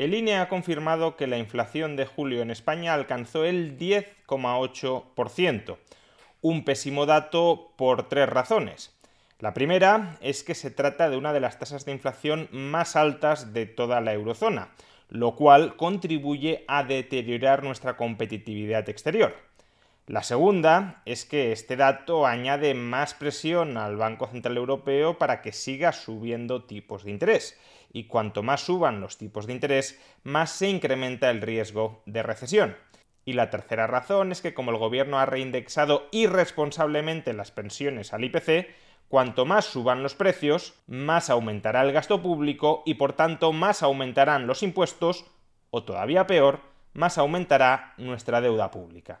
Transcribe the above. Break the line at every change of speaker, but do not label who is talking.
El INE ha confirmado que la inflación de julio en España alcanzó el 10,8%, un pésimo dato por tres razones. La primera es que se trata de una de las tasas de inflación más altas de toda la eurozona, lo cual contribuye a deteriorar nuestra competitividad exterior. La segunda es que este dato añade más presión al Banco Central Europeo para que siga subiendo tipos de interés, y cuanto más suban los tipos de interés, más se incrementa el riesgo de recesión. Y la tercera razón es que como el gobierno ha reindexado irresponsablemente las pensiones al IPC, cuanto más suban los precios, más aumentará el gasto público y por tanto más aumentarán los impuestos, o todavía peor, más aumentará nuestra deuda pública.